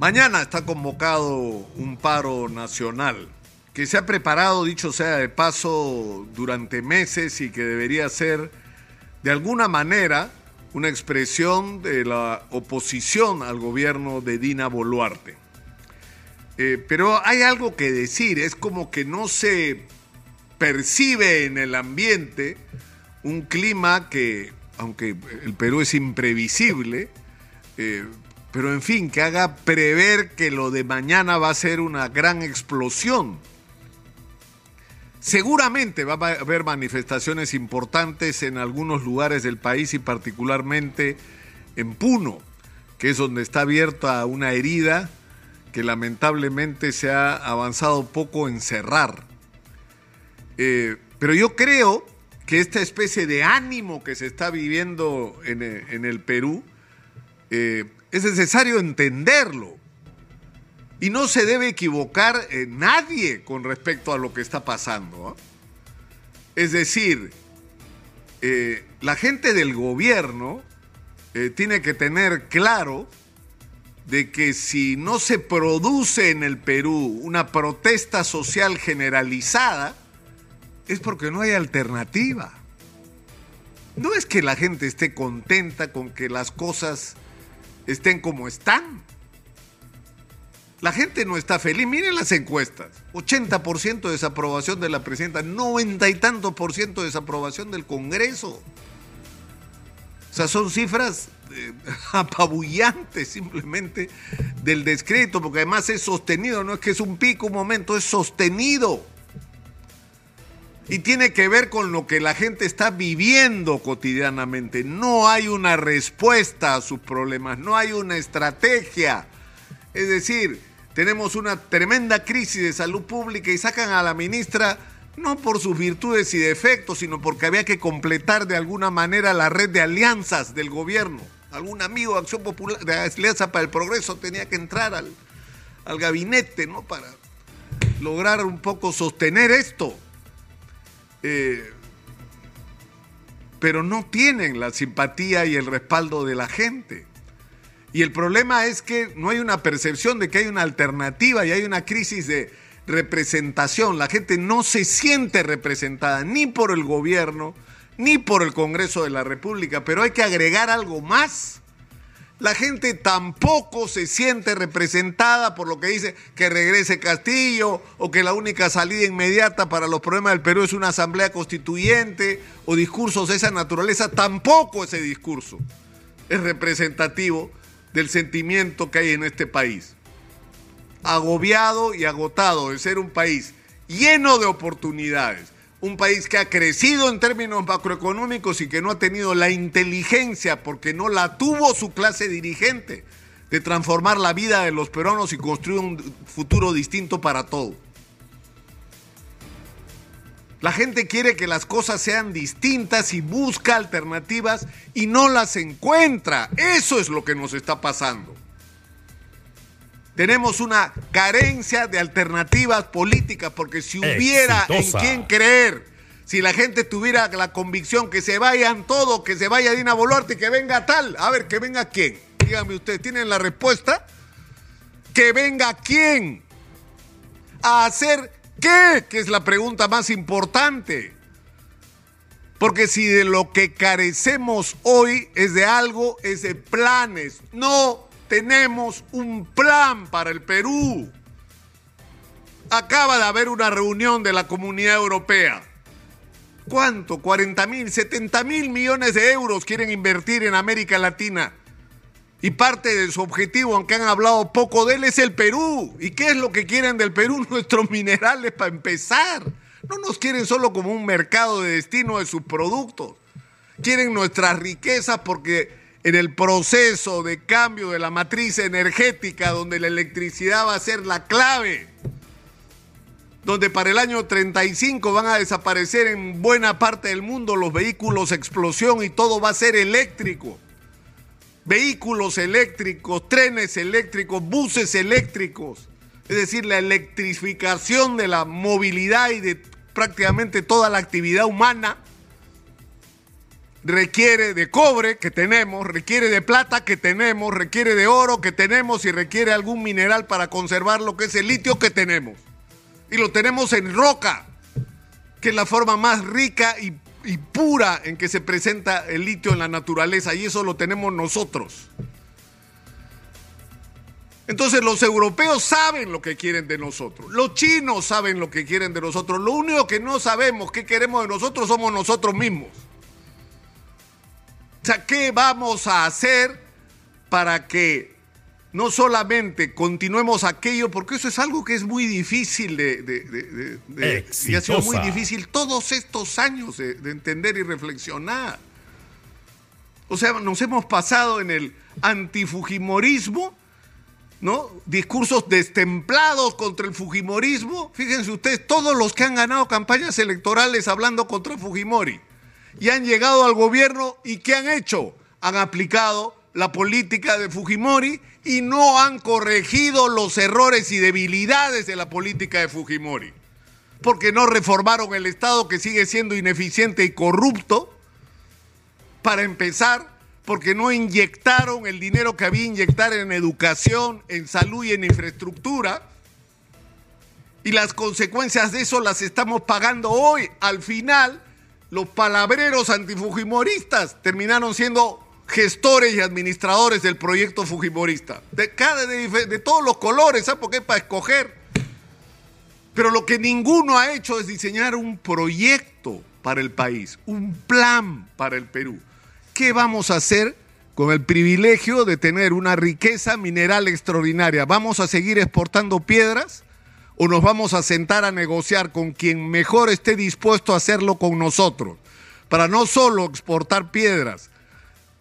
Mañana está convocado un paro nacional que se ha preparado, dicho sea de paso, durante meses y que debería ser de alguna manera una expresión de la oposición al gobierno de Dina Boluarte. Eh, pero hay algo que decir, es como que no se percibe en el ambiente un clima que, aunque el Perú es imprevisible, eh, pero en fin, que haga prever que lo de mañana va a ser una gran explosión. Seguramente va a haber manifestaciones importantes en algunos lugares del país y particularmente en Puno, que es donde está abierta una herida que lamentablemente se ha avanzado poco en cerrar. Eh, pero yo creo que esta especie de ánimo que se está viviendo en, el Perú eh, es necesario entenderlo. Y no se debe equivocar nadie con respecto a lo que está pasando. Es decir, eh, la gente del gobierno eh, tiene que tener claro de que si no se produce en el Perú una protesta social generalizada, es porque no hay alternativa. No es que la gente esté contenta con que las cosas estén como están. La gente no está feliz. Miren las encuestas. 80% de desaprobación de la presidenta, 90 y tanto por ciento de desaprobación del Congreso. O sea, son cifras eh, apabullantes simplemente del descrédito, porque además es sostenido, no es que es un pico, un momento, es sostenido. Y tiene que ver con lo que la gente está viviendo cotidianamente. No hay una respuesta a sus problemas, no hay una estrategia. Es decir, tenemos una tremenda crisis de salud pública y sacan a la ministra no por sus virtudes y defectos, sino porque había que completar de alguna manera la red de alianzas del gobierno. Algún amigo de Acción Popular, de Alianza para el Progreso tenía que entrar al, al gabinete, ¿no? Para lograr un poco sostener esto. Eh, pero no tienen la simpatía y el respaldo de la gente. Y el problema es que no hay una percepción de que hay una alternativa y hay una crisis de representación. La gente no se siente representada ni por el gobierno ni por el Congreso de la República, pero hay que agregar algo más. La gente tampoco se siente representada por lo que dice que regrese Castillo o que la única salida inmediata para los problemas del Perú es una asamblea constituyente o discursos de esa naturaleza. Tampoco ese discurso es representativo del sentimiento que hay en este país. Agobiado y agotado de ser un país lleno de oportunidades, un país que ha crecido en términos macroeconómicos y que no ha tenido la inteligencia, porque no la tuvo su clase dirigente, de transformar la vida de los peruanos y construir un futuro distinto para todos. La gente quiere que las cosas sean distintas y busca alternativas y no las encuentra. Eso es lo que nos está pasando. Tenemos una carencia de alternativas políticas porque si hubiera en quién creer, si la gente tuviera la convicción que se vayan todos, que se vaya Dina Boluarte, que venga tal, a ver, que venga quién. Díganme ustedes, ¿tienen la respuesta? Que venga quién a hacer qué? Que es la pregunta más importante. Porque si de lo que carecemos hoy es de algo, es de planes. No tenemos un plan para el Perú. Acaba de haber una reunión de la Comunidad Europea. ¿Cuánto? 40 mil, 70 mil millones de euros quieren invertir en América Latina. Y parte de su objetivo, aunque han hablado poco de él, es el Perú. ¿Y qué es lo que quieren del Perú? Nuestros minerales para empezar. No nos quieren solo como un mercado de destino de sus productos. Quieren nuestras riquezas porque en el proceso de cambio de la matriz energética, donde la electricidad va a ser la clave, donde para el año 35 van a desaparecer en buena parte del mundo los vehículos explosión y todo va a ser eléctrico. Vehículos eléctricos, trenes eléctricos, buses eléctricos, es decir, la electrificación de la movilidad y de prácticamente toda la actividad humana, requiere de cobre que tenemos, requiere de plata que tenemos, requiere de oro que tenemos y requiere algún mineral para conservar lo que es el litio que tenemos. Y lo tenemos en roca, que es la forma más rica y, y pura en que se presenta el litio en la naturaleza y eso lo tenemos nosotros. Entonces los europeos saben lo que quieren de nosotros, los chinos saben lo que quieren de nosotros, lo único que no sabemos qué queremos de nosotros somos nosotros mismos. O sea, ¿qué vamos a hacer para que no solamente continuemos aquello, porque eso es algo que es muy difícil de, de, y ha sido muy difícil todos estos años de, entender y reflexionar. O sea, nos hemos pasado en el antifujimorismo ¿no? Discursos destemplados contra el Fujimorismo. Fíjense ustedes, todos los que han ganado campañas electorales hablando contra Fujimori y han llegado al gobierno y ¿qué han hecho? Han aplicado la política de Fujimori y no han corregido los errores y debilidades de la política de Fujimori. Porque no reformaron el Estado que sigue siendo ineficiente y corrupto. Para empezar, porque no inyectaron el dinero que había inyectar en educación, en salud y en infraestructura. Y las consecuencias de eso las estamos pagando hoy. Al final, los palabreros antifujimoristas terminaron siendo gestores y administradores del proyecto fujimorista. De, cada, de, todos los colores, ¿sabes por qué? Para escoger. Pero lo que ninguno ha hecho es diseñar un proyecto para el país, un plan para el Perú. ¿qué vamos a hacer con el privilegio de tener una riqueza mineral extraordinaria? ¿Vamos a seguir exportando piedras o nos vamos a sentar a negociar con quien mejor esté dispuesto a hacerlo con nosotros? Para no solo exportar piedras,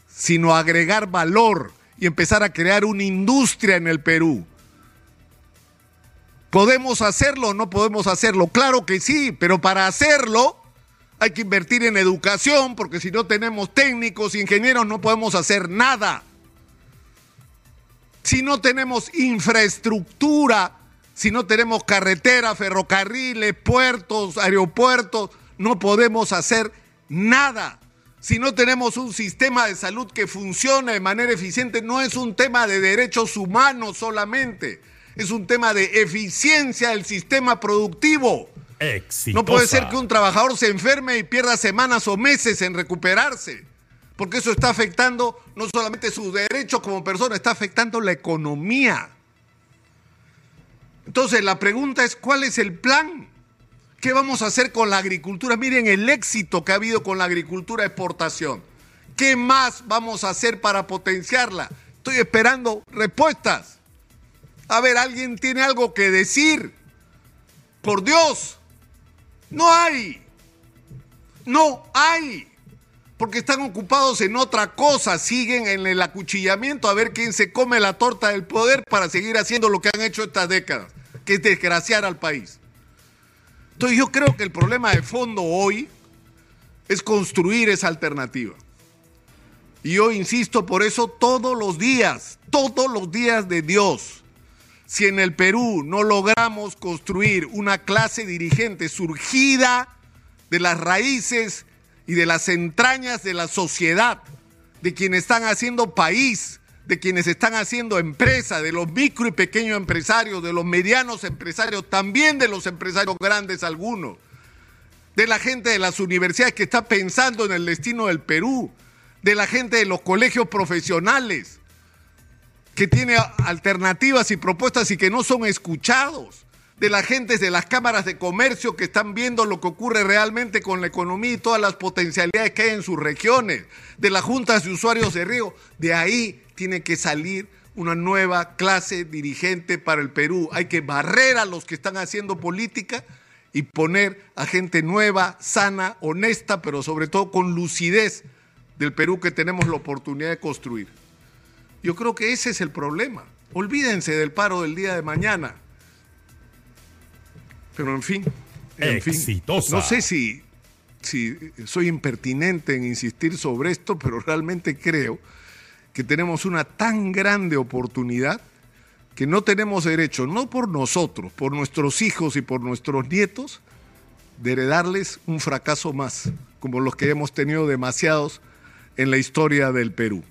sino agregar valor y empezar a crear una industria en el Perú. ¿Podemos hacerlo o no podemos hacerlo? Claro que sí, pero para hacerlo hay que invertir en educación porque si no tenemos técnicos, ingenieros, no podemos hacer nada. Si no tenemos infraestructura, si no tenemos carreteras, ferrocarriles, puertos, aeropuertos, no podemos hacer nada. Si no tenemos un sistema de salud que funcione de manera eficiente, no es un tema de derechos humanos solamente, es un tema de eficiencia del sistema productivo. No puede ser que un trabajador se enferme y pierda semanas o meses en recuperarse, porque eso está afectando no solamente sus derechos como persona, está afectando la economía. Entonces la pregunta es, ¿cuál es el plan? ¿Qué vamos a hacer con la agricultura? Miren el éxito que ha habido con la agricultura exportación. ¿Qué más vamos a hacer para potenciarla? Estoy esperando respuestas. A ver, ¿alguien tiene algo que decir? Por Dios. No hay. No hay. Porque están ocupados en otra cosa, siguen en el acuchillamiento a ver quién se come la torta del poder para seguir haciendo lo que han hecho estas décadas, que es desgraciar al país. Entonces yo creo que el problema de fondo hoy es construir esa alternativa. Y yo insisto por eso todos los días, todos los días de Dios si en el Perú no logramos construir una clase dirigente surgida de las raíces y de las entrañas de la sociedad, de quienes están haciendo país, de quienes están haciendo empresa, de los micro y pequeños empresarios, de los medianos empresarios, también de los empresarios grandes algunos, de la gente de las universidades que está pensando en el destino del Perú, de la gente de los colegios profesionales, que tiene alternativas y propuestas y que no son escuchados, de la gente de las cámaras de comercio que están viendo lo que ocurre realmente con la economía y todas las potencialidades que hay en sus regiones, de las juntas de usuarios de río, de ahí tiene que salir una nueva clase dirigente para el Perú. Hay que barrer a los que están haciendo política y poner a gente nueva, sana, honesta, pero sobre todo con lucidez del Perú que tenemos la oportunidad de construir. Yo creo que ese es el problema. Olvídense del paro del día de mañana. Pero en fin, en fin, no sé si, si soy impertinente en insistir sobre esto, pero realmente creo que tenemos una tan grande oportunidad que no tenemos derecho, no por nosotros, por nuestros hijos y por nuestros nietos, de heredarles un fracaso más, como los que hemos tenido demasiados en la historia del Perú.